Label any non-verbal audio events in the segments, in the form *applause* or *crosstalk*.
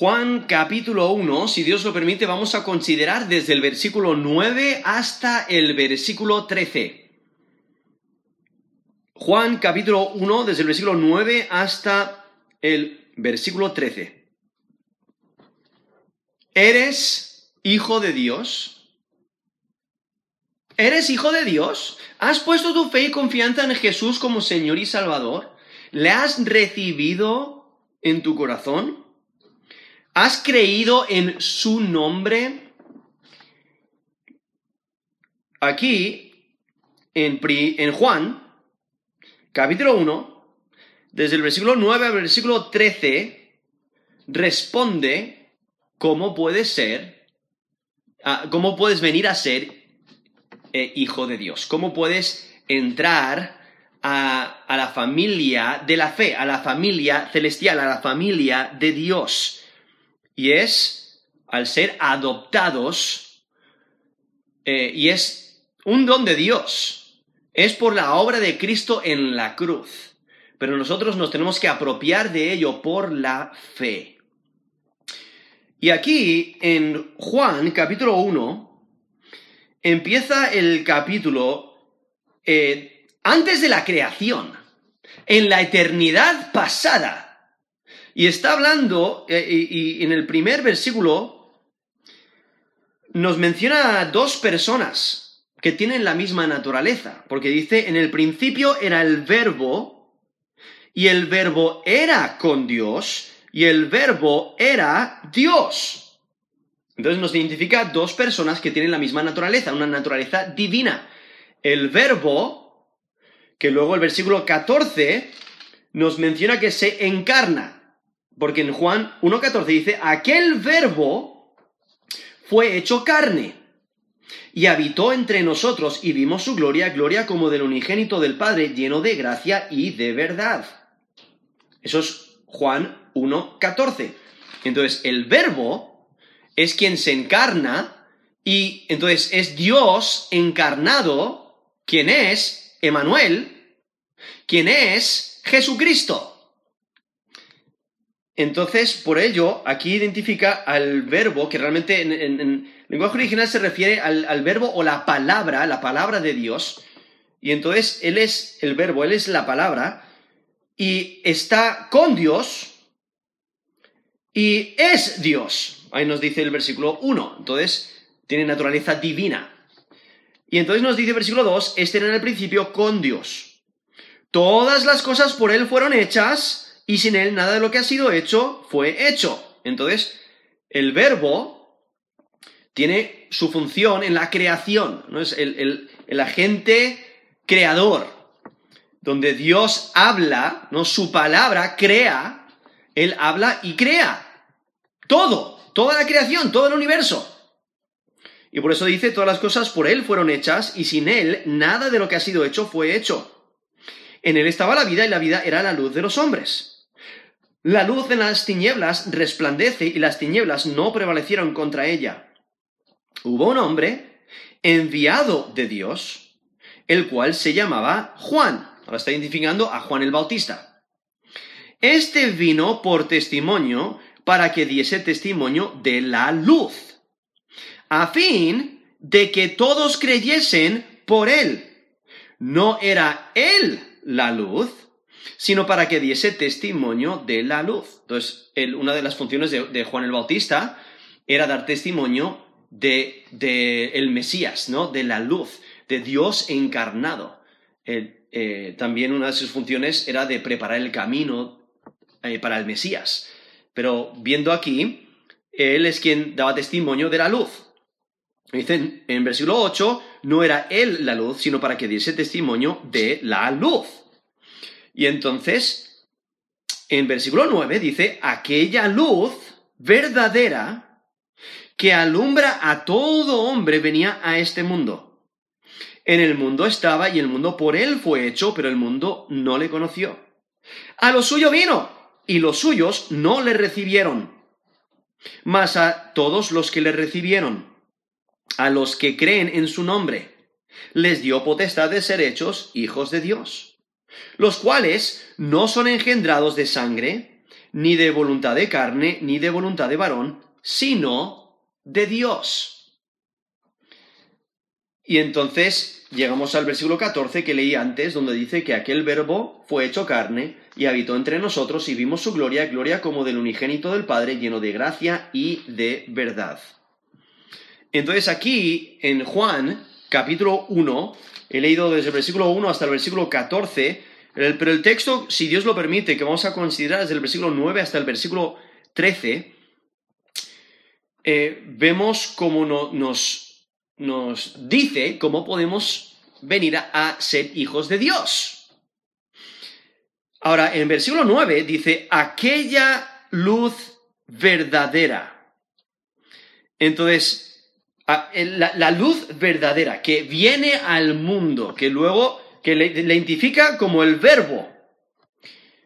Juan capítulo 1, si Dios lo permite, vamos a considerar desde el versículo 9 hasta el versículo 13. Juan capítulo 1, desde el versículo 9 hasta el versículo 13. ¿Eres hijo de Dios? ¿Eres hijo de Dios? ¿Has puesto tu fe y confianza en Jesús como Señor y Salvador? ¿Le has recibido en tu corazón? ¿Has creído en su nombre? Aquí, en, en Juan, capítulo 1, desde el versículo 9 al versículo 13, responde cómo puedes ser, ah, cómo puedes venir a ser eh, hijo de Dios, cómo puedes entrar a, a, la familia de la fe, a la familia celestial, a la familia de Dios. Y es al ser adoptados, eh, y es un don de Dios, es por la obra de Cristo en la cruz. Pero nosotros nos tenemos que apropiar de ello por la fe. Y aquí en Juan capítulo 1 empieza el capítulo eh, antes de la creación, en la eternidad pasada. Y está hablando, eh, y, y, en el primer versículo nos menciona a dos personas que tienen la misma naturaleza, porque dice, en el principio era el verbo, y el verbo era con Dios, y el verbo era Dios. Entonces nos identifica dos personas que tienen la misma naturaleza, una naturaleza divina. El verbo, que luego el versículo 14 nos menciona que se encarna. Porque en Juan 1.14 dice, aquel verbo fue hecho carne y habitó entre nosotros y vimos su gloria, gloria como del unigénito del Padre, lleno de gracia y de verdad. Eso es Juan 1.14. Entonces, el verbo es quien se encarna y entonces es Dios encarnado, quien es Emanuel, quien es Jesucristo. Entonces, por ello, aquí identifica al verbo, que realmente en, en, en lenguaje original se refiere al, al, verbo o la palabra, la palabra de Dios. Y entonces Él es el verbo, Él es la palabra, y está con Dios, y es Dios. Ahí nos dice el versículo 1. Entonces, tiene naturaleza divina. Y entonces nos dice el versículo 2, este era en el principio con Dios. Todas las cosas por Él fueron hechas, y sin él nada de lo que ha sido hecho fue hecho. Entonces, el verbo tiene su función en la creación, ¿no? Es el, el, agente creador, donde Dios habla, ¿no? Su palabra crea, Él habla y crea. Todo, toda la creación, todo el universo. Y por eso dice, todas las cosas por Él fueron hechas y sin Él nada de lo que ha sido hecho fue hecho. En Él estaba la vida y la vida era la luz de los hombres. La luz en las tinieblas resplandece y las tinieblas no prevalecieron contra ella. Hubo un hombre enviado de Dios, el cual se llamaba Juan. Ahora está identificando a Juan el Bautista. Este vino por testimonio para que diese testimonio de la luz, a fin de que todos creyesen por él. No era él la luz, sino para que diese testimonio de la luz. Entonces, una de las funciones de, Juan el Bautista era dar testimonio de, el Mesías, ¿no? De la luz, de Dios encarnado. Eh, también una de sus funciones era de preparar el camino eh, para el Mesías. Pero viendo aquí, él es quien daba testimonio de la luz. Dicen en versículo 8, no era él la luz, sino para que diese testimonio de la luz. Y entonces, en versículo 9 dice, aquella luz verdadera que alumbra a todo hombre venía a este mundo. En el mundo estaba y el mundo por él fue hecho, pero el mundo no le conoció. A lo suyo vino y los suyos no le recibieron. Mas a todos los que le recibieron, a los que creen en su nombre, les dio potestad de ser hechos hijos de Dios los cuales no son engendrados de sangre, ni de voluntad de carne, ni de voluntad de varón, sino de Dios. Y entonces llegamos al versículo 14 que leí antes, donde dice que aquel verbo fue hecho carne y habitó entre nosotros y vimos su gloria, gloria como del unigénito del Padre, lleno de gracia y de verdad. Entonces aquí en Juan, capítulo 1, he leído desde el versículo 1 hasta el versículo 14, pero el texto, si Dios lo permite, que vamos a considerar desde el versículo 9 hasta el versículo 13, eh, vemos cómo nos, nos dice cómo podemos venir a, ser hijos de Dios. Ahora, en el versículo 9 dice, aquella luz verdadera. Entonces, la, luz verdadera que viene al mundo, que luego que le, identifica como el verbo.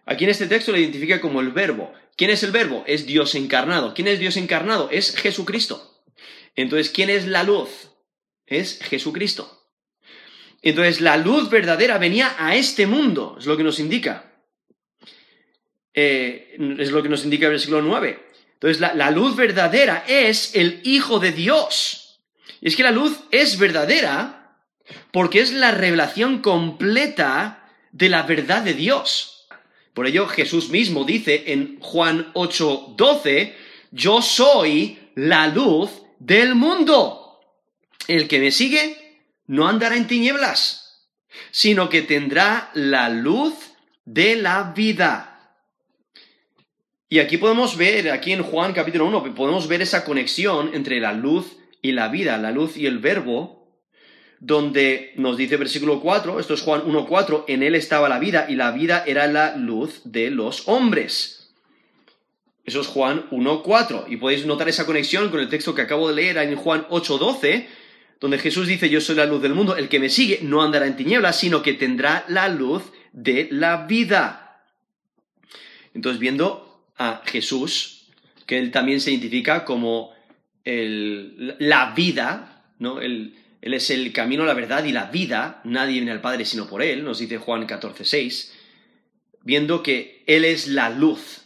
Aquí en este texto le identifica como el verbo. ¿Quién es el verbo? Es Dios encarnado. ¿Quién es Dios encarnado? Es Jesucristo. Entonces, ¿quién es la luz? Es Jesucristo. Entonces, la luz verdadera venía a este mundo, es lo que nos indica. Eh, es lo que nos indica el versículo 9. Entonces, la luz verdadera es el Hijo de Dios. Y es que la luz es verdadera porque es la revelación completa de la verdad de Dios. Por ello Jesús mismo dice en Juan 8:12, yo soy la luz del mundo. El que me sigue no andará en tinieblas, sino que tendrá la luz de la vida. Y aquí podemos ver, aquí en Juan capítulo 1, podemos ver esa conexión entre la luz y la vida, la luz y el verbo, donde nos dice versículo 4, esto es Juan 1.4, en él estaba la vida y la vida era la luz de los hombres. Eso es Juan 1.4 y podéis notar esa conexión con el texto que acabo de leer en Juan 8.12, donde Jesús dice, yo soy la luz del mundo, el que me sigue no andará en tinieblas, sino que tendrá la luz de la vida. Entonces, viendo a Jesús, que él también se identifica como la vida, ¿no? Él, es el camino, la verdad y la vida, nadie viene al Padre sino por Él, nos dice Juan 14, 6, viendo que Él es la luz.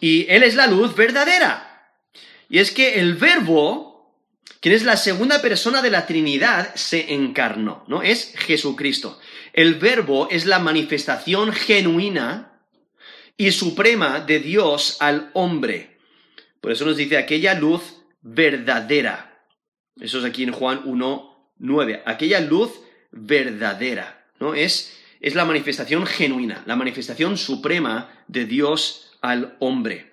Y Él es la luz verdadera. Y es que el verbo, quien es la segunda persona de la Trinidad, se encarnó, ¿no? Es Jesucristo. El verbo es la manifestación genuina y suprema de Dios al hombre. Por eso nos dice aquella luz verdadera. Eso es aquí en Juan 1, 9. Aquella luz verdadera, ¿no? Es, es la manifestación genuina, la manifestación suprema de Dios al hombre.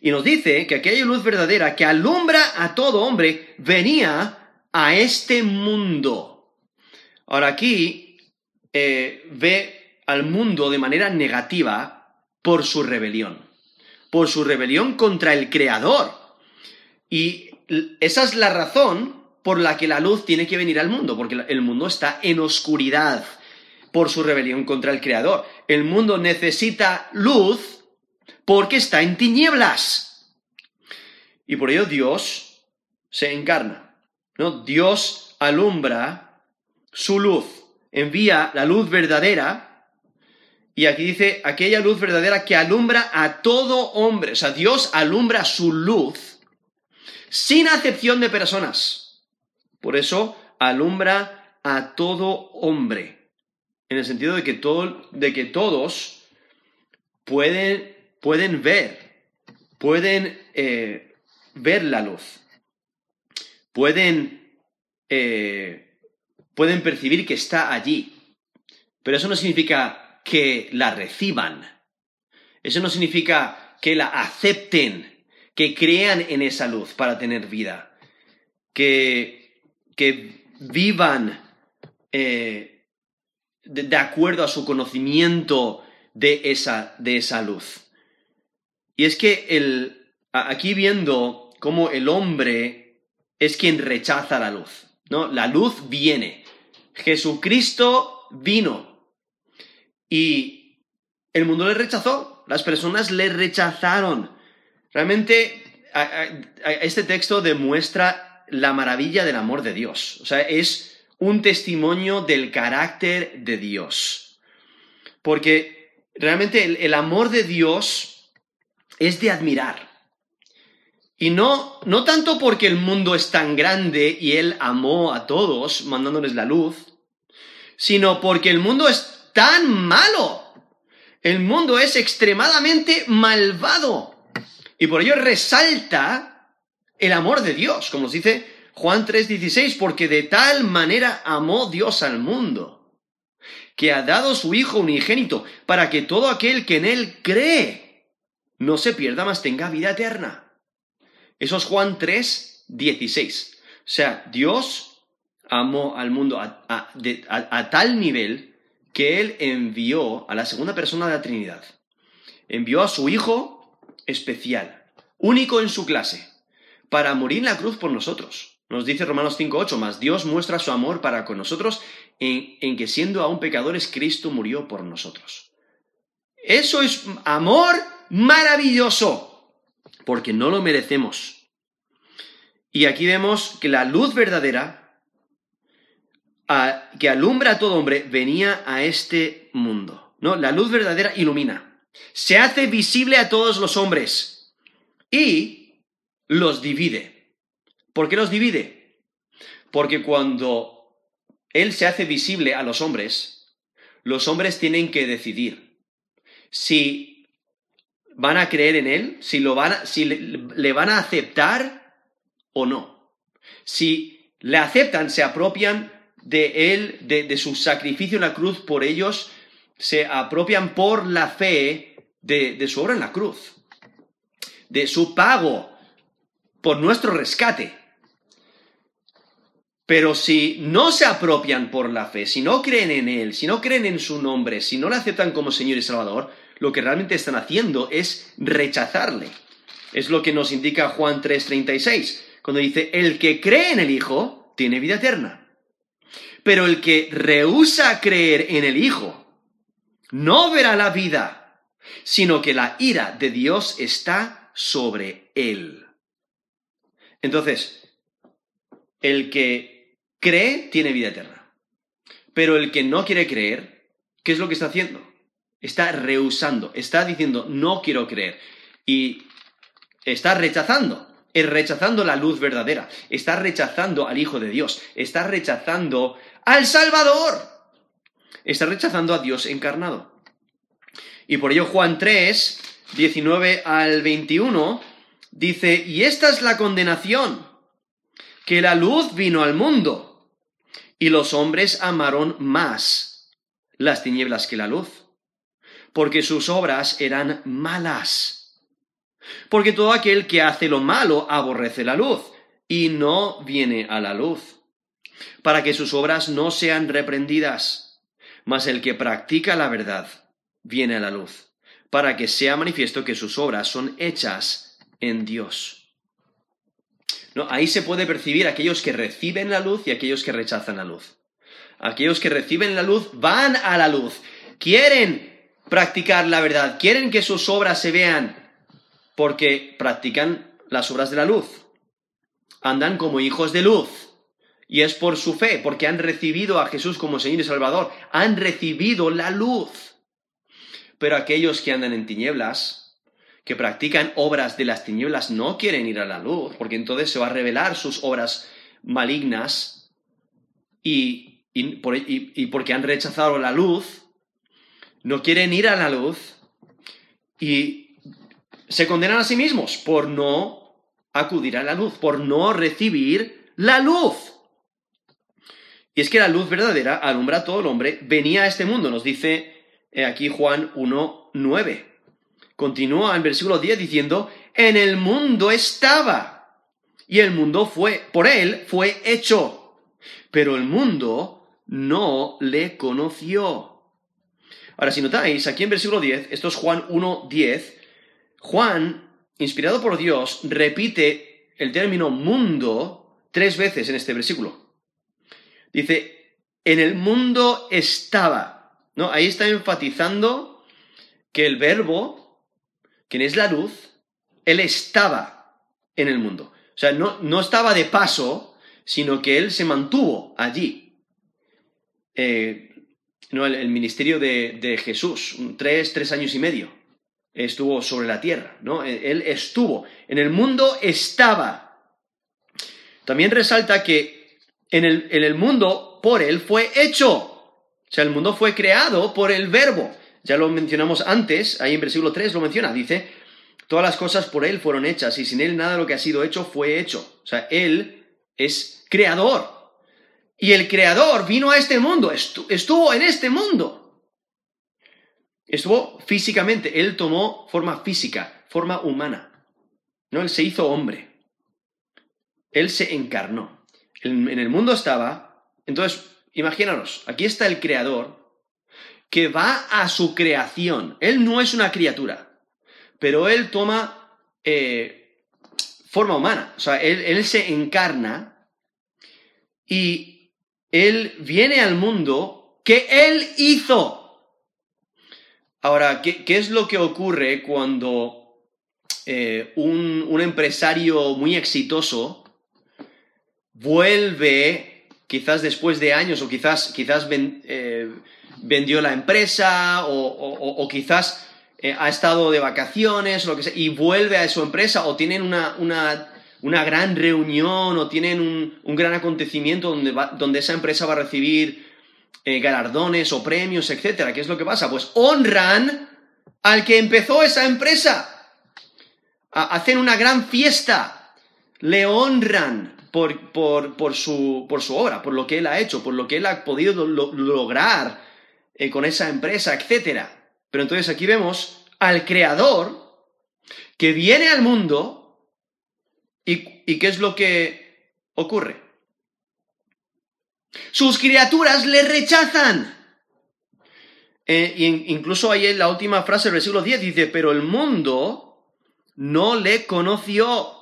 Y nos dice que aquella luz verdadera que alumbra a todo hombre venía a este mundo. Ahora aquí eh, ve al mundo de manera negativa por su rebelión, por su rebelión contra el Creador. Y esa es la razón por la que la luz tiene que venir al mundo, porque el mundo está en oscuridad por su rebelión contra el Creador. El mundo necesita luz porque está en tinieblas. Y por ello Dios se encarna. ¿no? Dios alumbra su luz, envía la luz verdadera. Y aquí dice aquella luz verdadera que alumbra a todo hombre. O sea, Dios alumbra su luz sin acepción de personas. Por eso alumbra a todo hombre, en el sentido de que, todo, de que todos pueden, pueden ver, pueden eh, ver la luz, pueden, eh, pueden percibir que está allí, pero eso no significa que la reciban, eso no significa que la acepten, que crean en esa luz para tener vida, que, que vivan eh, de, acuerdo a su conocimiento de esa, de esa luz. Y es que el, aquí viendo cómo el hombre es quien rechaza la luz, ¿no? La luz viene. Jesucristo vino y el mundo le rechazó, las personas le rechazaron. Realmente este texto demuestra la maravilla del amor de Dios. O sea, es un testimonio del carácter de Dios. Porque realmente el, el amor de Dios es de admirar. Y no, no tanto porque el mundo es tan grande y Él amó a todos mandándoles la luz, sino porque el mundo es tan malo. El mundo es extremadamente malvado. Y por ello resalta el amor de Dios, como nos dice Juan 3:16, porque de tal manera amó Dios al mundo, que ha dado su Hijo unigénito, para que todo aquel que en Él cree no se pierda, mas tenga vida eterna. Eso es Juan 3:16. O sea, Dios amó al mundo a, a tal nivel que Él envió a la segunda persona de la Trinidad. Envió a su Hijo especial, único en su clase, para morir en la cruz por nosotros. Nos dice Romanos 5.8, más Dios muestra su amor para con nosotros en, que siendo aún pecadores, Cristo murió por nosotros. Eso es amor maravilloso, porque no lo merecemos. Y aquí vemos que la luz verdadera que alumbra a todo hombre venía a este mundo. ¿no? La luz verdadera ilumina. Se hace visible a todos los hombres y los divide. ¿Por qué los divide? Porque cuando Él se hace visible a los hombres, los hombres tienen que decidir si van a creer en Él, si, lo van si le, van a aceptar o no. Si le aceptan, se apropian de Él, de, su sacrificio en la cruz por ellos, se apropian por la fe de, de su obra en la cruz, de su pago por nuestro rescate. Pero si no se apropian por la fe, si no creen en Él, si no creen en su nombre, si no le aceptan como Señor y Salvador, lo que realmente están haciendo es rechazarle. Es lo que nos indica Juan 3:36, cuando dice, el que cree en el Hijo tiene vida eterna. Pero el que rehúsa creer en el Hijo no verá la vida, sino que la ira de Dios está sobre él. Entonces, el que cree, tiene vida eterna. Pero el que no quiere creer, ¿qué es lo que está haciendo? Está rehusando, está diciendo, no quiero creer. Y está rechazando, es rechazando la luz verdadera, está rechazando al Hijo de Dios, está rechazando al Salvador, está rechazando a Dios encarnado. Y por ello Juan 3, 19 al 21, dice, y esta es la condenación, que la luz vino al mundo y los hombres amaron más las tinieblas que la luz, porque sus obras eran malas. Porque todo aquel que hace lo malo aborrece la luz y no viene a la luz, para que sus obras no sean reprendidas. Mas el que practica la verdad viene a la luz, para que sea manifiesto que sus obras son hechas en Dios. ¿no? Ahí se puede percibir aquellos que reciben la luz y aquellos que rechazan la luz. Aquellos que reciben la luz van a la luz, quieren practicar la verdad, quieren que sus obras se vean porque practican las obras de la luz. Andan como hijos de luz. Y es por su fe, porque han recibido a Jesús como Señor y Salvador, han recibido la luz. Pero aquellos que andan en tinieblas, que practican obras de las tinieblas no quieren ir a la luz, porque entonces se va a revelar sus obras malignas y, y, porque han rechazado la luz, no quieren ir a la luz y se condenan a sí mismos por no acudir a la luz, por no recibir la luz. Y es que la luz verdadera alumbra a todo el hombre, venía a este mundo, nos dice eh, aquí Juan 1.9. Continúa en versículo 10 diciendo, en el mundo estaba y el mundo fue, por él fue hecho, pero el mundo no le conoció. Ahora, si notáis, aquí en versículo 10, esto es Juan 1.10, Juan, inspirado por Dios, repite el término mundo tres veces en este versículo. Dice, en el mundo estaba. ¿no? Ahí está enfatizando que el verbo quien es la luz, Él estaba en el mundo. O sea, no, no estaba de paso, sino que Él se mantuvo allí. Eh, no, el, ministerio de, Jesús, tres, tres años y medio, estuvo sobre la tierra, ¿no? Él estuvo, en el mundo estaba. También resalta que en el, en el mundo por él fue hecho. O sea, el mundo fue creado por el verbo. Ya lo mencionamos antes, ahí en versículo 3 lo menciona, dice, todas las cosas por él fueron hechas y sin él nada de lo que ha sido hecho fue hecho. O sea, él es creador. Y el creador vino a este mundo, estuvo en este mundo. Estuvo físicamente, él tomó forma física, forma humana. No, él se hizo hombre. Él se encarnó. En el mundo estaba. Entonces, imagínanos, aquí está el creador que va a su creación. Él no es una criatura, pero él toma eh, forma humana. O sea, él, se encarna y él viene al mundo que Él hizo. Ahora, ¿qué, es lo que ocurre cuando eh, un, empresario muy exitoso vuelve, quizás después de años, o quizás, quizás eh, vendió la empresa, o, quizás eh, ha estado de vacaciones, o lo que sea, y vuelve a su empresa, o tienen una, una una gran reunión o tienen un, gran acontecimiento donde, donde, esa empresa va a recibir eh, galardones o premios, etcétera. ¿Qué es lo que pasa? Pues honran al que empezó esa empresa. hacen una gran fiesta. Le honran por, por, su, por, su, obra, por lo que él ha hecho, por lo que él ha podido lograr eh, con esa empresa, etcétera. Pero entonces aquí vemos al creador que viene al mundo ¿Y, qué es lo que ocurre? Sus criaturas le rechazan. Eh, incluso ahí en la última frase del versículo 10 dice, pero el mundo no le conoció.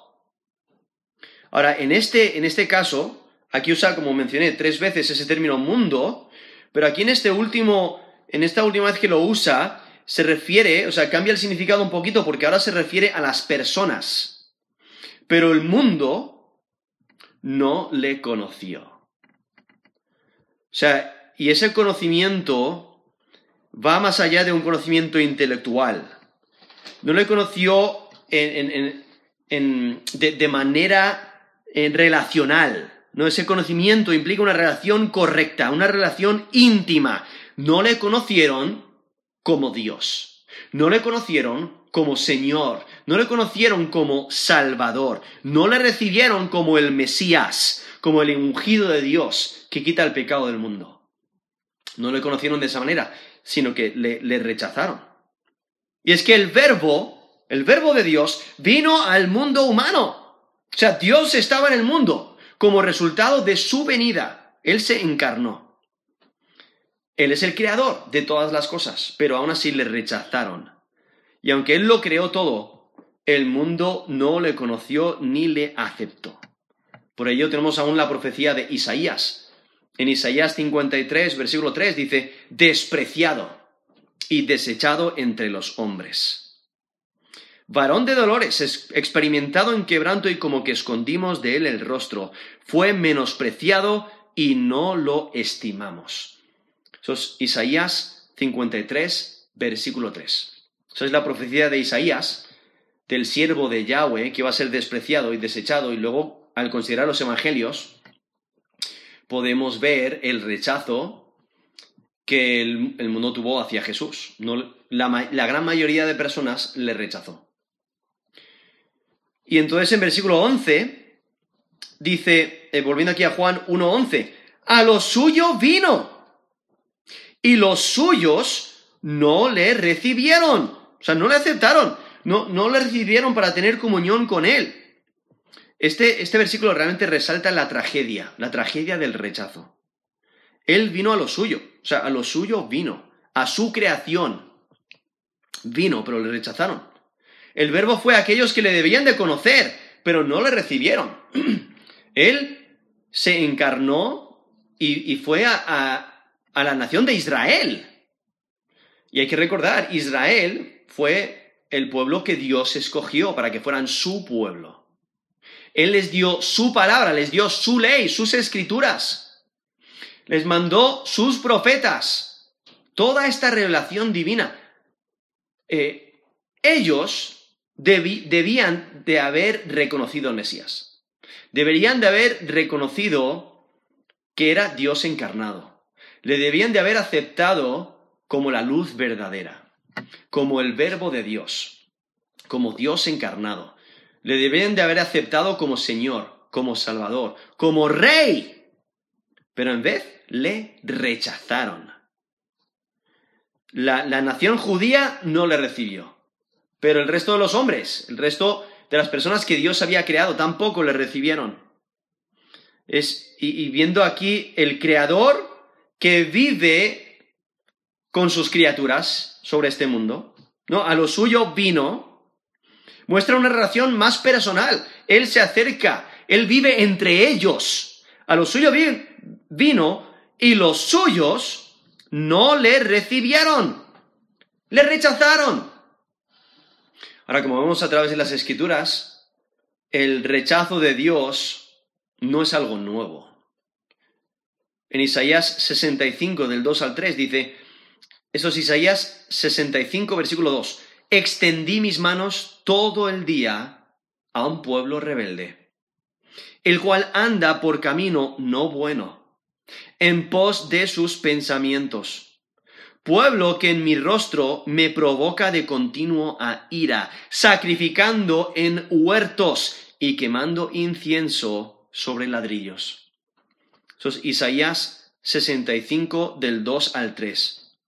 Ahora, en este, en este caso, aquí usa, como mencioné, tres veces ese término mundo, pero aquí en este último, en esta última vez que lo usa, se refiere, o sea, cambia el significado un poquito porque ahora se refiere a las personas pero el mundo no le conoció. O sea, y ese conocimiento va más allá de un conocimiento intelectual. No le conoció de, manera eh, relacional. ¿no? Ese conocimiento implica una relación correcta, una relación íntima. No le conocieron como Dios. No le conocieron como Señor, no le conocieron como Salvador, no le recibieron como el Mesías, como el ungido de Dios que quita el pecado del mundo. No le conocieron de esa manera, sino que le, le rechazaron. Y es que el verbo, el verbo de Dios, vino al mundo humano. O sea, Dios estaba en el mundo como resultado de su venida. Él se encarnó. Él es el creador de todas las cosas, pero aún así le rechazaron. Y aunque Él lo creó todo, el mundo no le conoció ni le aceptó. Por ello tenemos aún la profecía de Isaías. En Isaías 53, versículo 3 dice, despreciado y desechado entre los hombres. Varón de dolores, experimentado en quebranto y como que escondimos de él el rostro, fue menospreciado y no lo estimamos. Eso es Isaías 53, versículo 3. Esa es la profecía de Isaías, del siervo de Yahweh, que va a ser despreciado y desechado, y luego, al considerar los evangelios, podemos ver el rechazo que el, mundo tuvo hacia Jesús. la, gran mayoría de personas le rechazó. Y entonces en versículo 11 dice, eh, volviendo aquí a Juan 1.11, a lo suyo vino y los suyos no le recibieron. O sea, no le aceptaron, no, no le recibieron para tener comunión con Él. Este, este versículo realmente resalta la tragedia, la tragedia del rechazo. Él vino a lo suyo, o sea, a lo suyo vino, a su creación. Vino, pero le rechazaron. El verbo fue a aquellos que le debían de conocer, pero no le recibieron. *clears throat* Él se encarnó y, fue a, la nación de Israel. Y hay que recordar, Israel fue el pueblo que Dios escogió para que fueran su pueblo. Él les dio su palabra, les dio su ley, sus escrituras. Les mandó sus profetas. toda esta revelación divina. Eh, ellos debían de haber reconocido al Mesías. Deberían de haber reconocido que era Dios encarnado. Le debían de haber aceptado como la luz verdadera, como el verbo de Dios, como Dios encarnado. Le debían de haber aceptado como Señor, como Salvador, como Rey. Pero en vez le rechazaron. La, nación judía no le recibió, pero el resto de los hombres, el resto de las personas que Dios había creado, tampoco le recibieron. Es, y, viendo aquí el creador que vive con sus criaturas sobre este mundo, ¿no? A lo suyo vino, muestra una relación más personal. Él se acerca, él vive entre ellos. A lo suyo vino y los suyos no le recibieron, le rechazaron. Ahora, como vemos a través de las escrituras, el rechazo de Dios no es algo nuevo. En Isaías 65, del 2 al 3, dice, eso es Isaías 65, versículo 2, extendí mis manos todo el día a un pueblo rebelde, el cual anda por camino no bueno en pos de sus pensamientos. Pueblo que en mi rostro me provoca de continuo a ira, sacrificando en huertos y quemando incienso sobre ladrillos. Eso es Isaías 65 del 2 al 3.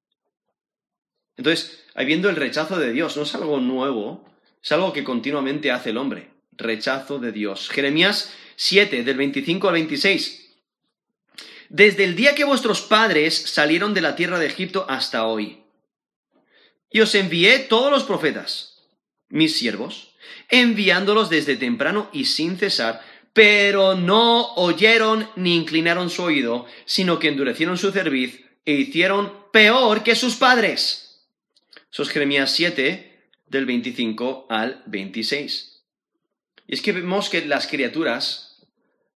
Entonces, habiendo el rechazo de Dios, no es algo nuevo, es algo que continuamente hace el hombre. Rechazo de Dios. Jeremías 7 del 25 al 26 desde el día que vuestros padres salieron de la tierra de Egipto hasta hoy. Y os envié todos los profetas, mis siervos, enviándolos desde temprano y sin cesar, pero no oyeron ni inclinaron su oído, sino que endurecieron su cerviz e hicieron peor que sus padres. Eso es Jeremías 7, del 25 al 26. Y es que vemos que las criaturas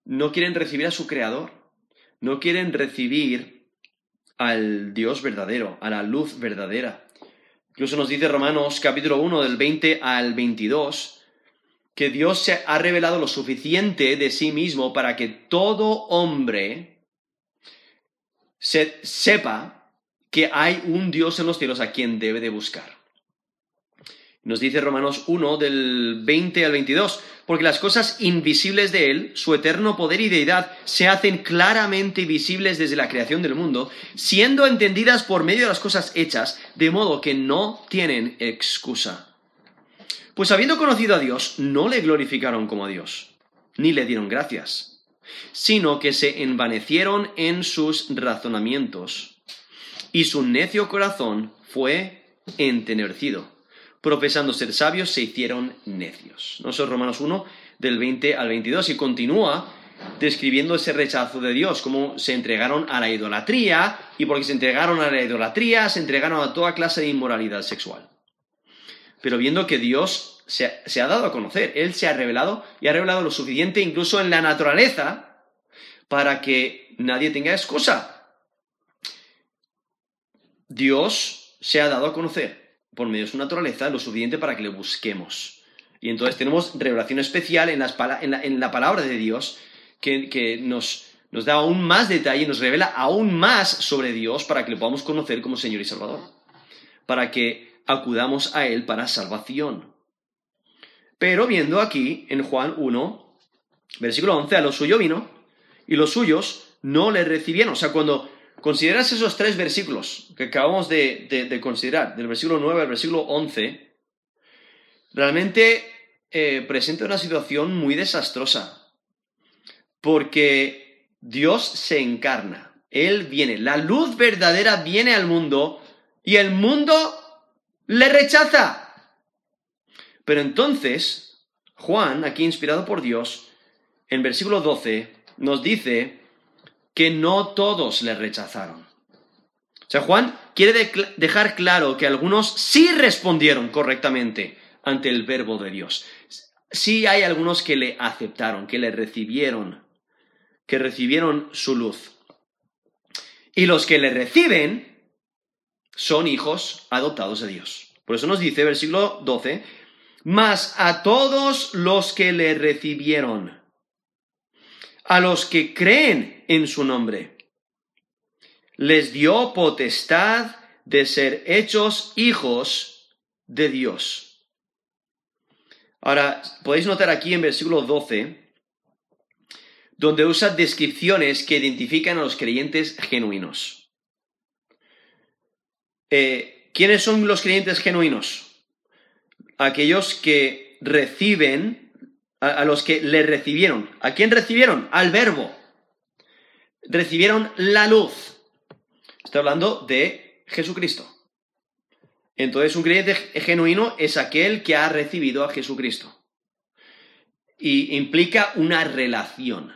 no quieren recibir a su Creador no quieren recibir al Dios verdadero, a la luz verdadera. Incluso nos dice Romanos capítulo 1 del 20 al 22 que Dios se ha revelado lo suficiente de sí mismo para que todo hombre se, sepa que hay un Dios en los cielos a quien debe de buscar. Nos dice Romanos 1 del 20 al 22, porque las cosas invisibles de Él, su eterno poder y deidad, se hacen claramente visibles desde la creación del mundo, siendo entendidas por medio de las cosas hechas, de modo que no tienen excusa. Pues habiendo conocido a Dios, no le glorificaron como a Dios, ni le dieron gracias, sino que se envanecieron en sus razonamientos, y su necio corazón fue entenebrecido profesando ser sabios, se hicieron necios. ¿No? Eso es Romanos 1, del 20 al 22, y continúa describiendo ese rechazo de Dios, cómo se entregaron a la idolatría, y porque se entregaron a la idolatría, se entregaron a toda clase de inmoralidad sexual. Pero viendo que Dios se, se ha dado a conocer, Él se ha revelado y ha revelado lo suficiente incluso en la naturaleza para que nadie tenga excusa. Dios se ha dado a conocer por medio de su naturaleza lo suficiente para que le busquemos. Y entonces tenemos revelación especial en, la, palabra de Dios que, nos, nos, da aún más detalle, nos revela aún más sobre Dios para que le podamos conocer como Señor y Salvador. Para que acudamos a Él para salvación. Pero viendo aquí en Juan 1, versículo 11, a lo suyo vino y los suyos no le recibieron. O sea, cuando consideras esos tres versículos que acabamos de, considerar, del versículo 9 al versículo 11, realmente eh, presenta una situación muy desastrosa, porque Dios se encarna, Él viene, la luz verdadera viene al mundo y el mundo le rechaza. Pero entonces, Juan, aquí inspirado por Dios, en versículo 12, nos dice que no todos le rechazaron. O sea, Juan quiere dejar claro que algunos sí respondieron correctamente ante el verbo de Dios. Sí hay algunos que le aceptaron, que le recibieron, que recibieron su luz. Y los que le reciben, son hijos adoptados de Dios. Por eso nos dice, versículo 12, mas a todos los que le recibieron, a los que creen en su nombre, les dio potestad de ser hechos hijos de Dios. Ahora, podéis notar aquí en versículo 12, donde usa descripciones que identifican a los creyentes genuinos. Eh, ¿Quiénes son los creyentes genuinos? Aquellos que reciben, a, los que le recibieron. ¿A quién recibieron? Al verbo. Recibieron la luz. Está hablando de Jesucristo. Entonces, un creyente genuino es aquel que ha recibido a Jesucristo. Y implica una relación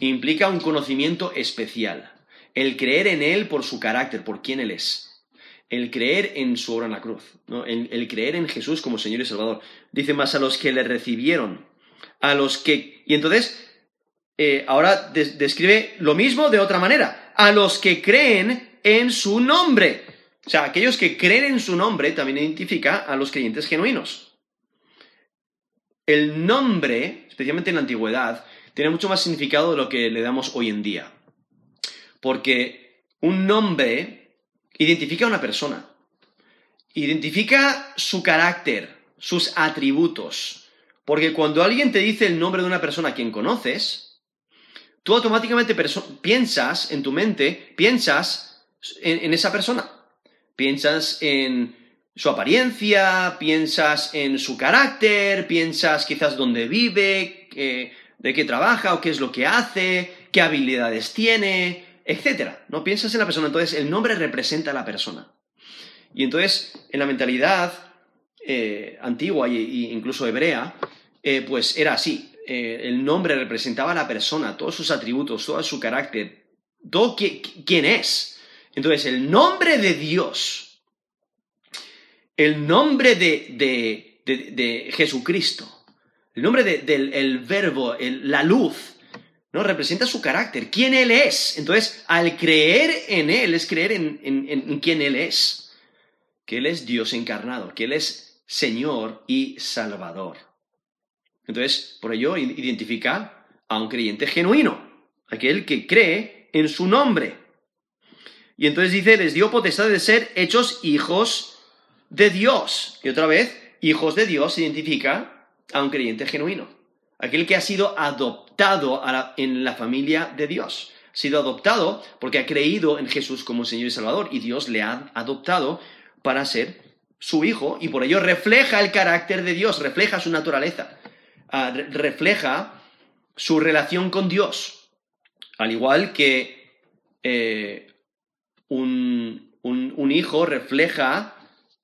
implica un conocimiento especial, el creer en Él por su carácter, por quién Él es, el creer en su obra en la cruz, el, creer en Jesús como Señor y Salvador. Dice más a los que le recibieron, a los que... Y entonces, eh, ahora describe lo mismo de otra manera, a los que creen en su nombre. O sea, aquellos que creen en su nombre también identifica a los creyentes genuinos. El nombre, especialmente en la antigüedad, tiene mucho más significado de lo que le damos hoy en día. Porque un nombre identifica a una persona, identifica su carácter, sus atributos. Porque cuando alguien te dice el nombre de una persona a quien conoces, tú automáticamente piensas en tu mente, piensas en, esa persona. Piensas en su apariencia, piensas en su carácter, piensas quizás dónde vive, de qué trabaja o qué es lo que hace, qué habilidades tiene, etc. No piensas en la persona, entonces el nombre representa a la persona. Y entonces, en la mentalidad eh, antigua e incluso hebrea, eh, pues era así. Eh, el nombre representaba a la persona, todos sus atributos, todo su carácter, todo quién es. Entonces, el nombre de Dios, el nombre de Jesucristo, el nombre del verbo, la luz, ¿no? Representa su carácter, quién Él es. Entonces, al creer en Él, es creer en, en quién Él es. Que Él es Dios encarnado, que Él es Señor y Salvador. Entonces, por ello, identifica a un creyente genuino, aquel que cree en su nombre. Y entonces dice, les dio potestad de ser hechos hijos de Dios. Y otra vez, hijos de Dios identifica a un creyente genuino, aquel que ha sido adoptado en la familia de Dios. Ha sido adoptado porque ha creído en Jesús como Señor y Salvador y Dios le ha adoptado para ser su hijo y por ello refleja el carácter de Dios, refleja su naturaleza, ah, refleja su relación con Dios, al igual que eh, un, hijo refleja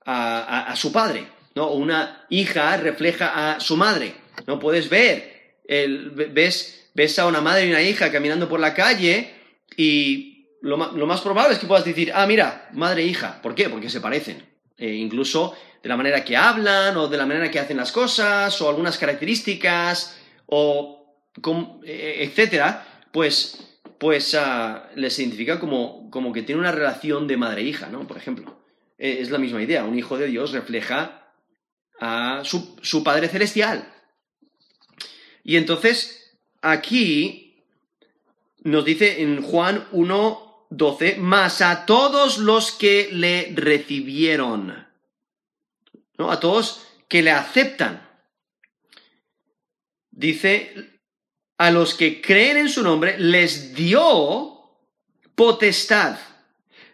a su padre. ¿no? una hija refleja a su madre. No puedes ver, ves, ves a una madre y una hija caminando por la calle y lo, más probable es que puedas decir, ah, mira, madre e hija. ¿Por qué? Porque se parecen. Eh, incluso de la manera que hablan o de la manera que hacen las cosas o algunas características o eh, etcétera, pues, pues ah, les identifica como, como que tiene una relación de madre e ¿no? Por ejemplo. Eh, es la misma idea. Un hijo de Dios refleja a su, Padre Celestial. Y entonces, aquí nos dice en Juan 1, 12, más a todos los que le recibieron, ¿no? A todos que le aceptan. Dice, a los que creen en su nombre, les dio potestad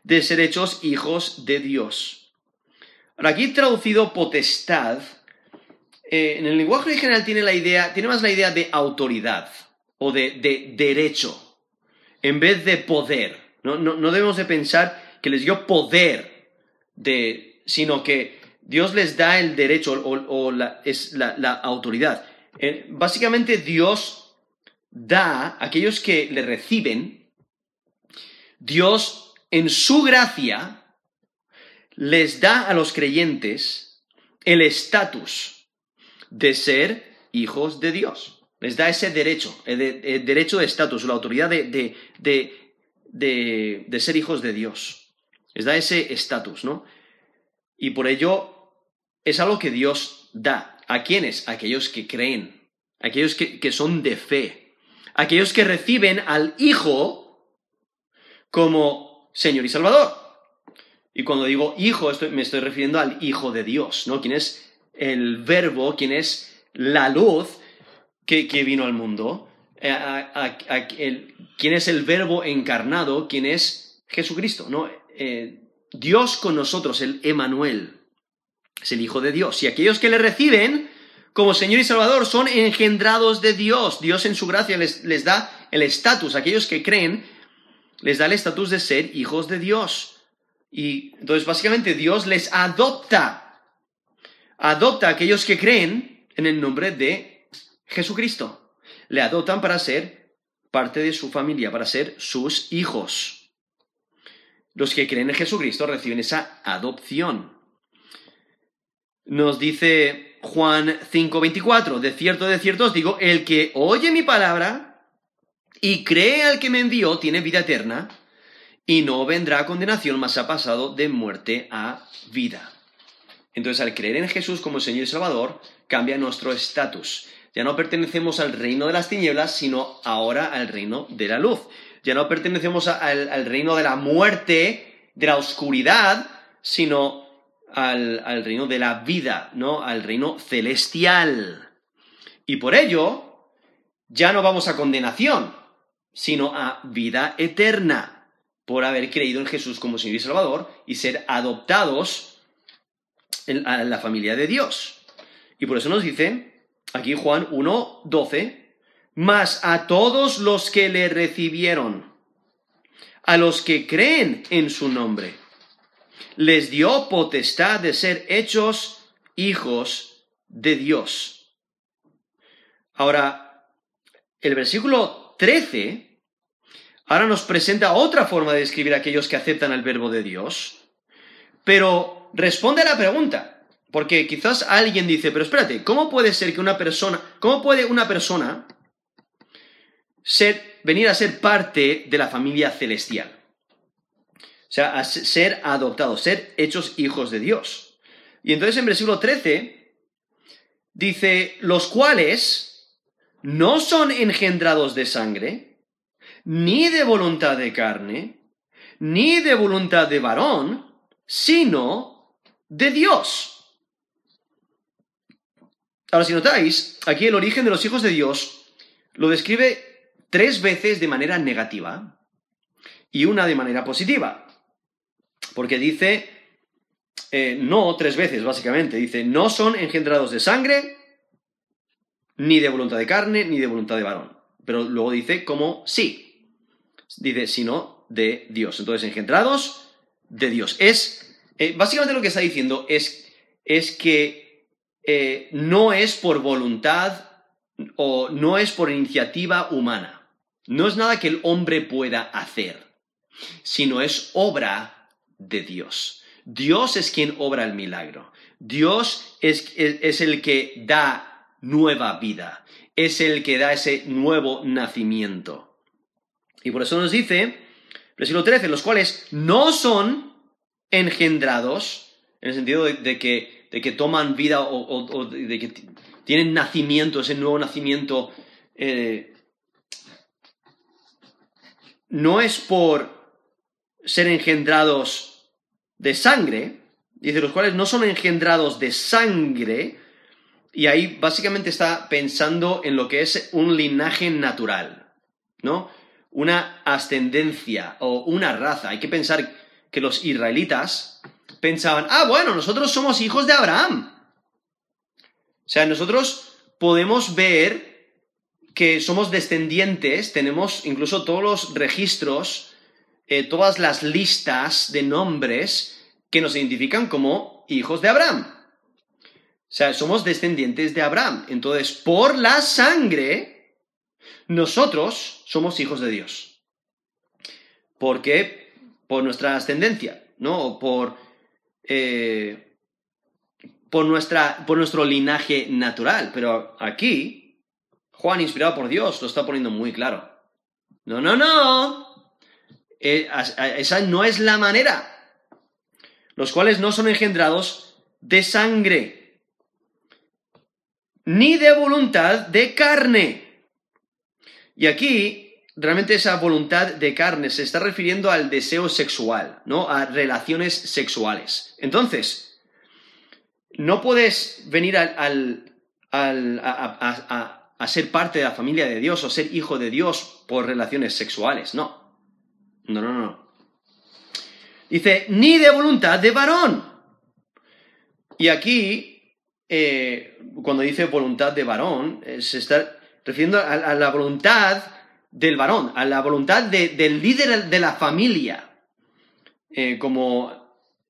de ser hechos hijos de Dios. Ahora, aquí traducido potestad, eh, en el lenguaje original tiene la idea, tiene más la idea de autoridad o de, derecho, en vez de poder. No, debemos de pensar que les dio poder, de, sino que Dios les da el derecho o, la, es la, autoridad. Eh, básicamente Dios da a aquellos que le reciben, Dios en su gracia les da a los creyentes el estatus de ser hijos de Dios. Les da ese derecho, el, derecho de estatus, la autoridad de, de, ser hijos de Dios. Les da ese estatus, ¿no? Y por ello es algo que Dios da. ¿A quiénes? A aquellos que creen, aquellos que, que son de fe, aquellos que reciben al Hijo como Señor y Salvador. Y cuando digo hijo, me estoy refiriendo al Hijo de Dios, ¿no? Quien es el verbo, quien es la luz que, vino al mundo, eh, quien es el verbo encarnado, quien es Jesucristo, ¿no? Eh, Dios con nosotros, el Emanuel, es el Hijo de Dios. Y aquellos que le reciben como Señor y Salvador son engendrados de Dios. Dios en su gracia les, les da el estatus. Aquellos que creen les da el estatus de ser hijos de Dios. Y entonces básicamente Dios les adopta. Adopta a aquellos que creen en el nombre de Jesucristo. Le adoptan para ser parte de su familia, para ser sus hijos. Los que creen en Jesucristo reciben esa adopción. Nos dice Juan 5:24, de cierto, de cierto os digo, el que oye mi palabra y cree al que me envió tiene vida eterna y no vendrá a condenación, mas ha pasado de muerte a vida. Entonces, al creer en Jesús como Señor y Salvador, cambia nuestro estatus. Ya no pertenecemos al reino de las tinieblas, sino ahora al reino de la luz. Ya no pertenecemos al, reino de la muerte, de la oscuridad, sino al, reino de la vida, ¿no? Al reino celestial. Y por ello, ya no vamos a condenación, sino a vida eterna por haber creído en Jesús como Señor y Salvador y ser adoptados en, a la familia de Dios. Y por eso nos dice aquí Juan 1, 12, más a todos los que le recibieron, a los que creen en su nombre, les dio potestad de ser hechos hijos de Dios. Ahora, el versículo 13 ahora nos presenta otra forma de describir a aquellos que aceptan el verbo de Dios, pero responde a la pregunta, porque quizás alguien dice, pero espérate, ¿cómo puede ser que una persona, cómo puede una persona ser, venir a ser parte de la familia celestial? O sea, a ser adoptados, ser hechos hijos de Dios. Y entonces en versículo 13 dice, los cuales no son engendrados de sangre, ni de voluntad de carne, ni de voluntad de varón, sino de Dios. Ahora, si notáis, aquí el origen de los hijos de Dios lo describe tres veces de manera negativa y una de manera positiva. Porque dice, eh, no tres veces, básicamente, dice, no son engendrados de sangre, ni de voluntad de carne, ni de voluntad de varón. Pero luego dice como sí, dice, sino de Dios. Entonces, engendrados de Dios. Es, eh, básicamente lo que está diciendo es, es que eh, no es por voluntad o no es por iniciativa humana. No es nada que el hombre pueda hacer, sino es obra de Dios. Dios es quien obra el milagro. Dios es, el que da nueva vida. Es el que da ese nuevo nacimiento. Y por eso nos dice, versículo 13, los cuales no son engendrados, en el sentido de, que, de que, toman vida o, de que tienen nacimiento, ese nuevo nacimiento, eh, no es por ser engendrados de sangre, dice, los cuales no son engendrados de sangre, y ahí básicamente está pensando en lo que es un linaje natural, ¿no? una ascendencia o una raza. Hay que pensar que los israelitas pensaban, ah, bueno, nosotros somos hijos de Abraham. O sea, nosotros podemos ver que somos descendientes, tenemos incluso todos los registros, eh, todas las listas de nombres que nos identifican como hijos de Abraham. O sea, somos descendientes de Abraham. Entonces, por la sangre, nosotros somos hijos de Dios. Porque por nuestra ascendencia, ¿no? Por, eh, por, nuestra, por nuestro linaje natural. Pero aquí, Juan, inspirado por Dios, lo está poniendo muy claro. No, no, no. Eh, esa no es la manera. los cuales no son engendrados de sangre, ni de voluntad de carne. Y aquí, realmente esa voluntad de carne se está refiriendo al deseo sexual, ¿no? A relaciones sexuales. Entonces, no puedes venir al, a, ser parte de la familia de Dios o ser hijo de Dios por relaciones sexuales, no. No, no, no. Dice, ni de voluntad de varón. Y aquí, eh, cuando dice voluntad de varón, eh, se está refiriendo a, la voluntad del varón, a la voluntad del líder de la familia. Eh, como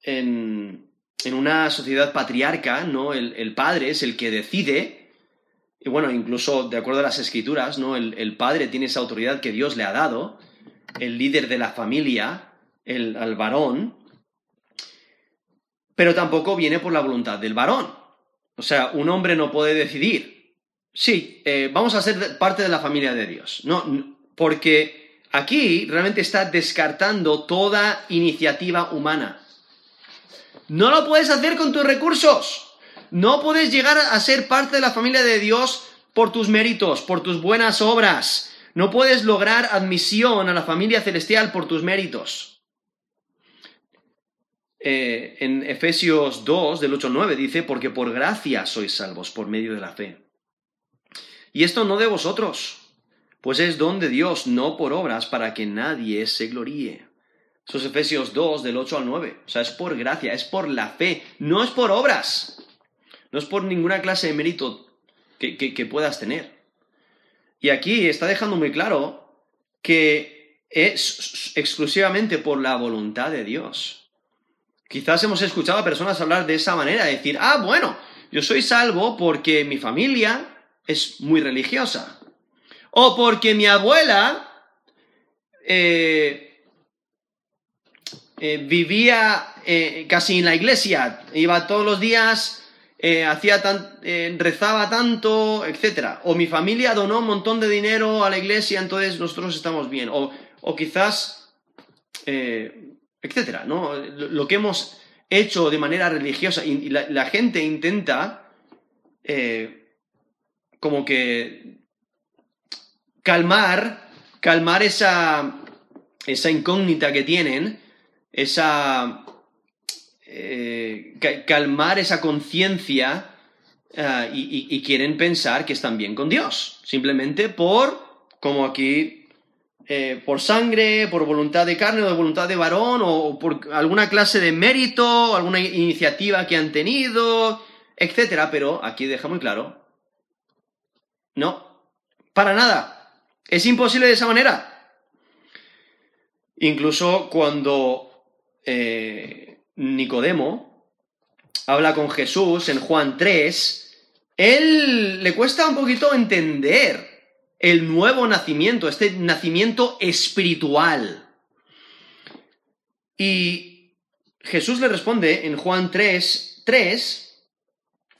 en, una sociedad patriarca, ¿no? El, padre es el que decide, y bueno, incluso de acuerdo a las escrituras, ¿no? El, el padre tiene esa autoridad que Dios le ha dado, el líder de la familia, el, al varón, pero tampoco viene por la voluntad del varón. O sea, un hombre no puede decidir, sí, eh, vamos a ser parte de la familia de Dios. No, porque aquí realmente está descartando toda iniciativa humana. No lo puedes hacer con tus recursos. No puedes llegar a ser parte de la familia de Dios por tus méritos, por tus buenas obras. No puedes lograr admisión a la familia celestial por tus méritos. Eh, en Efesios 2, del 8 al 9, dice, porque por gracia sois salvos por medio de la fe. Y esto no de vosotros, pues es don de Dios, no por obras, para que nadie se gloríe. Eso es Efesios 2, del 8 al 9. O sea, es por gracia, es por la fe, no es por obras. No es por ninguna clase de mérito que puedas tener. Y aquí está dejando muy claro que es exclusivamente por la voluntad de Dios. Quizás hemos escuchado a personas hablar de esa manera, decir, ah, bueno, yo soy salvo porque mi familia es muy religiosa. O porque mi abuela eh, eh, vivía eh, casi en la iglesia, iba todos los días hacía tan, rezaba tanto, etc. O mi familia donó un montón de dinero a la iglesia, entonces nosotros estamos bien. O, o quizás, etc. ¿no? Lo que hemos hecho de manera religiosa y la, gente intenta como que calmar, calmar esa, esa incógnita que tienen, esa eh, calmar esa conciencia eh, y, quieren pensar que están bien con Dios, simplemente por, como aquí, eh, por sangre, por voluntad de carne o de voluntad de varón, o por alguna clase de mérito, alguna iniciativa que han tenido, etcétera, pero aquí deja muy claro, no, para nada, es imposible de esa manera. Incluso cuando Nicodemo habla con Jesús en Juan 3, él le cuesta un poquito entender el nuevo nacimiento, este nacimiento espiritual. Y Jesús le responde en Juan 3, 3,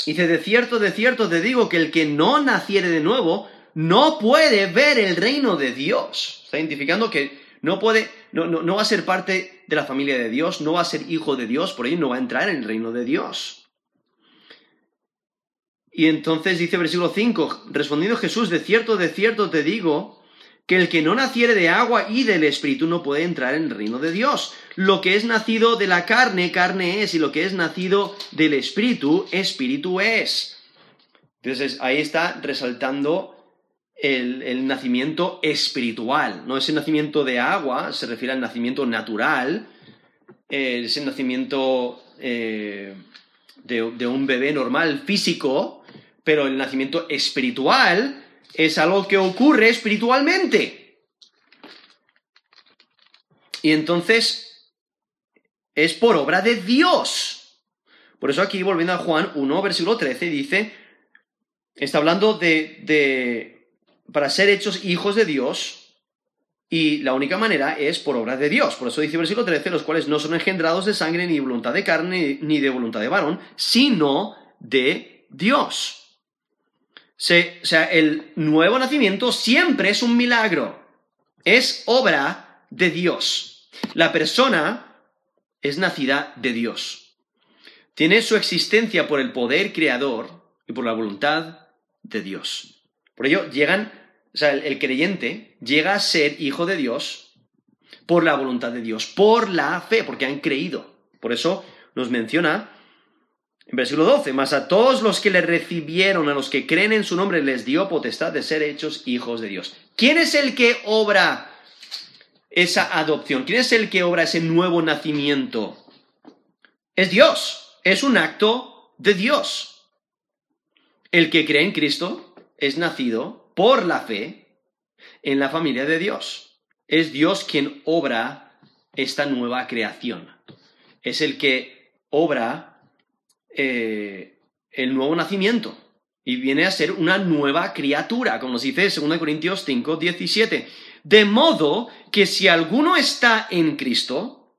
dice, de cierto, de cierto te digo que el que no naciere de nuevo no puede ver el reino de Dios. Está identificando que no puede, no, no, va a ser parte de la familia de Dios, no va a ser hijo de Dios, por ello no va a entrar en el reino de Dios. Y entonces dice versículo 5, respondiendo Jesús, de cierto, de cierto te digo, que el que no naciere de agua y del Espíritu no puede entrar en el reino de Dios. Lo que es nacido de la carne, carne es, y lo que es nacido del Espíritu, Espíritu es. Entonces ahí está resaltando el, nacimiento espiritual, no ese nacimiento de agua, se refiere al nacimiento natural, eh, ese nacimiento eh, de, un bebé normal físico, pero el nacimiento espiritual es algo que ocurre espiritualmente. Y entonces es por obra de Dios. Por eso aquí, volviendo a Juan 1, versículo 13, dice, está hablando de para ser hechos hijos de Dios, y la única manera es por obra de Dios. Por eso dice versículo 13, los cuales no son engendrados de sangre, ni de voluntad de carne, ni de voluntad de varón, sino de Dios. Se, o sea, el nuevo nacimiento siempre es un milagro. Es obra de Dios. La persona es nacida de Dios. Tiene su existencia por el poder creador y por la voluntad de Dios. Por ello, llegan, o sea, el, el creyente llega a ser hijo de Dios por la voluntad de Dios, por la fe, porque han creído. Por eso nos menciona en versículo 12, más a todos los que le recibieron, a los que creen en su nombre, les dio potestad de ser hechos hijos de Dios. ¿Quién es el que obra esa adopción? ¿Quién es el que obra ese nuevo nacimiento? Es Dios, es un acto de Dios. El que cree en Cristo es nacido por la fe en la familia de Dios. Es Dios quien obra esta nueva creación. Es el que obra eh, el nuevo nacimiento y viene a ser una nueva criatura, como nos dice 2 Corintios 5, 17. De modo que si alguno está en Cristo,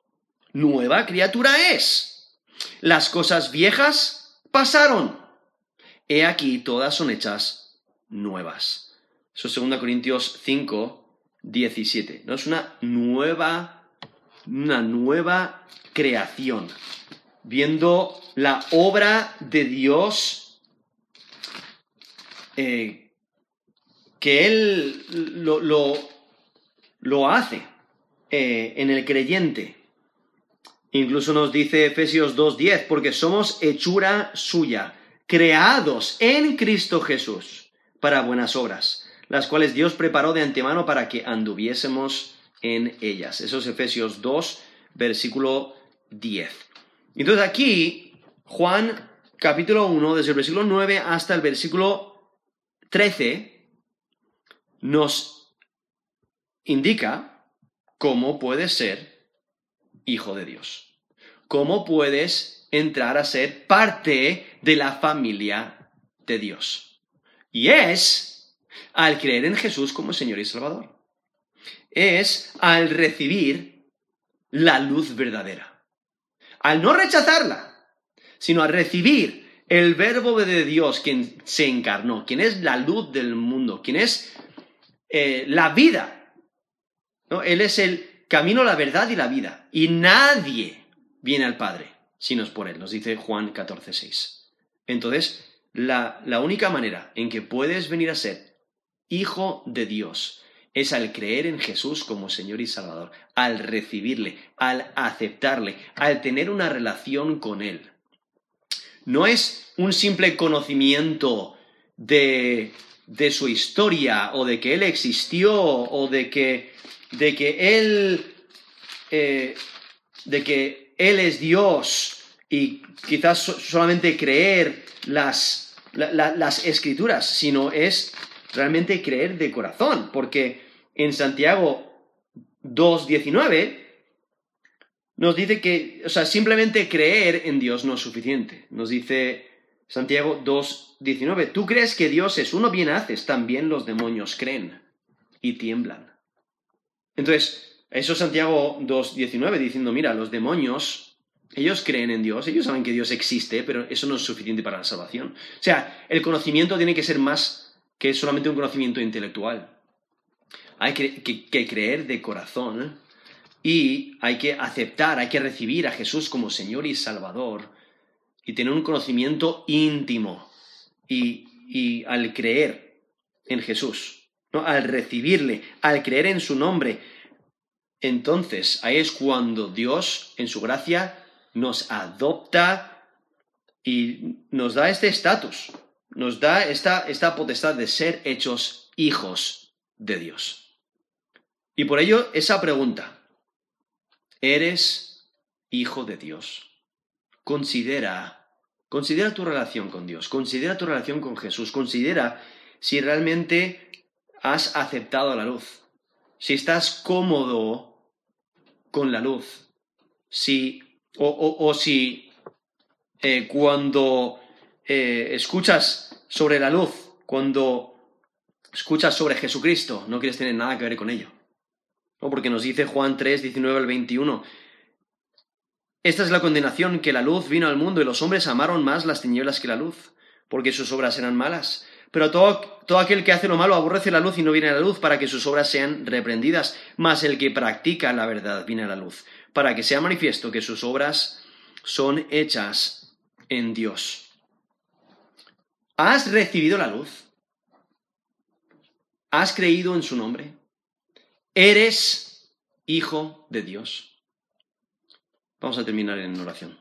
nueva criatura es. Las cosas viejas pasaron. He aquí, todas son hechas nuevas. Eso es 2 Corintios 5, 17. ¿no? Es una nueva, una nueva creación viendo la obra de Dios eh, que Él lo, lo, hace eh, en el creyente. Incluso nos dice Efesios 2.10, porque somos hechura suya, creados en Cristo Jesús para buenas obras, las cuales Dios preparó de antemano para que anduviésemos en ellas. Eso es Efesios 2, versículo 10. Entonces aquí, Juan capítulo 1, desde el versículo 9 hasta el versículo 13, nos indica cómo puedes ser hijo de Dios. Cómo puedes entrar a ser parte de la familia de Dios. Y es al creer en Jesús como Señor y Salvador. Es al recibir la luz verdadera al no rechazarla, sino al recibir el verbo de Dios, quien se encarnó, quien es la luz del mundo, quien es eh, la vida. ¿no? Él es el camino, la verdad y la vida. Y nadie viene al Padre si no es por Él, nos dice Juan 14:6. Entonces, la, la única manera en que puedes venir a ser hijo de Dios es al creer en Jesús como Señor y Salvador, al recibirle, al aceptarle, al tener una relación con Él. No es un simple conocimiento de, de su historia o de que Él existió o de que, de que Él... Eh, de que Él es Dios y quizás solamente creer las, las escrituras, sino es realmente creer de corazón, porque en Santiago 2.19 nos dice que, o sea, simplemente creer en Dios no es suficiente. Nos dice Santiago 2.19, tú crees que Dios es uno, bien haces, también los demonios creen y tiemblan. Entonces, eso es Santiago 2.19 diciendo, mira, los demonios, ellos creen en Dios, ellos saben que Dios existe, pero eso no es suficiente para la salvación. O sea, el conocimiento tiene que ser más que solamente un conocimiento intelectual. Hay que, creer de corazón y hay que aceptar, hay que recibir a Jesús como Señor y Salvador y tener un conocimiento íntimo. Y, al creer en Jesús, al recibirle, al creer en su nombre, entonces ahí es cuando Dios, en su gracia, nos adopta y nos da este estatus, nos da esta, esta potestad de ser hechos hijos de Dios. Y por ello, esa pregunta, ¿eres hijo de Dios? Considera, considera tu relación con Dios, considera tu relación con Jesús, considera si realmente has aceptado la luz, si estás cómodo con la luz, si, o, si eh, cuando eh, escuchas sobre la luz, cuando escuchas sobre Jesucristo, no quieres tener nada que ver con ello. Porque nos dice Juan 3, 19 al 21. Esta es la condenación, que la luz vino al mundo y los hombres amaron más las tinieblas que la luz, porque sus obras eran malas. Pero todo, todo, aquel que hace lo malo aborrece la luz y no viene a la luz para que sus obras sean reprendidas, mas el que practica la verdad viene a la luz, para que sea manifiesto que sus obras son hechas en Dios. ¿Has recibido la luz? ¿Has creído en su nombre? ¿Eres hijo de Dios? Vamos a terminar en oración.